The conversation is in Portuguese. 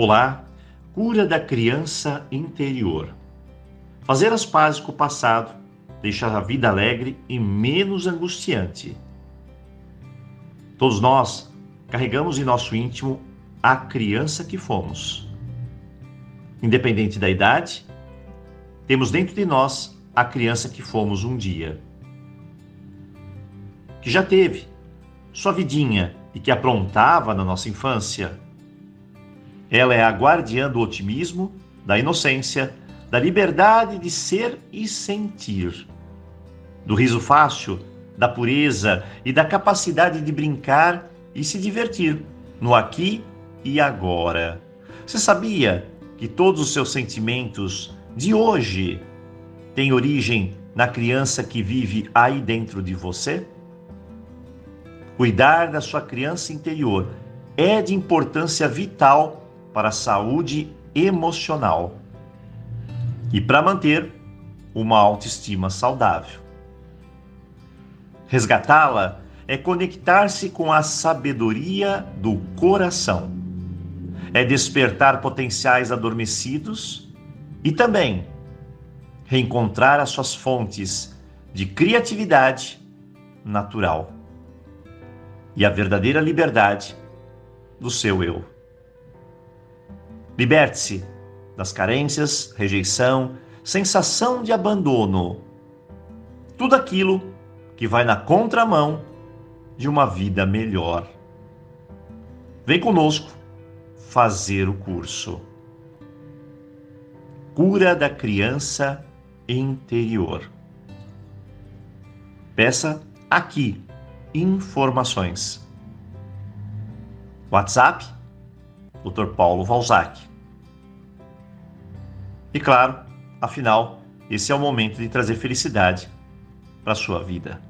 Olá, cura da criança interior. Fazer as pazes com o passado deixa a vida alegre e menos angustiante. Todos nós carregamos em nosso íntimo a criança que fomos. Independente da idade, temos dentro de nós a criança que fomos um dia. Que já teve sua vidinha e que aprontava na nossa infância ela é a guardiã do otimismo, da inocência, da liberdade de ser e sentir, do riso fácil, da pureza e da capacidade de brincar e se divertir no aqui e agora. Você sabia que todos os seus sentimentos de hoje têm origem na criança que vive aí dentro de você? Cuidar da sua criança interior é de importância vital para a saúde emocional e para manter uma autoestima saudável. Resgatá-la é conectar-se com a sabedoria do coração, é despertar potenciais adormecidos e também reencontrar as suas fontes de criatividade natural e a verdadeira liberdade do seu eu. Liberte-se das carências, rejeição, sensação de abandono. Tudo aquilo que vai na contramão de uma vida melhor. Vem conosco fazer o curso. Cura da criança interior. Peça aqui informações. WhatsApp Dr. Paulo Valzac. E claro, afinal, esse é o momento de trazer felicidade para a sua vida.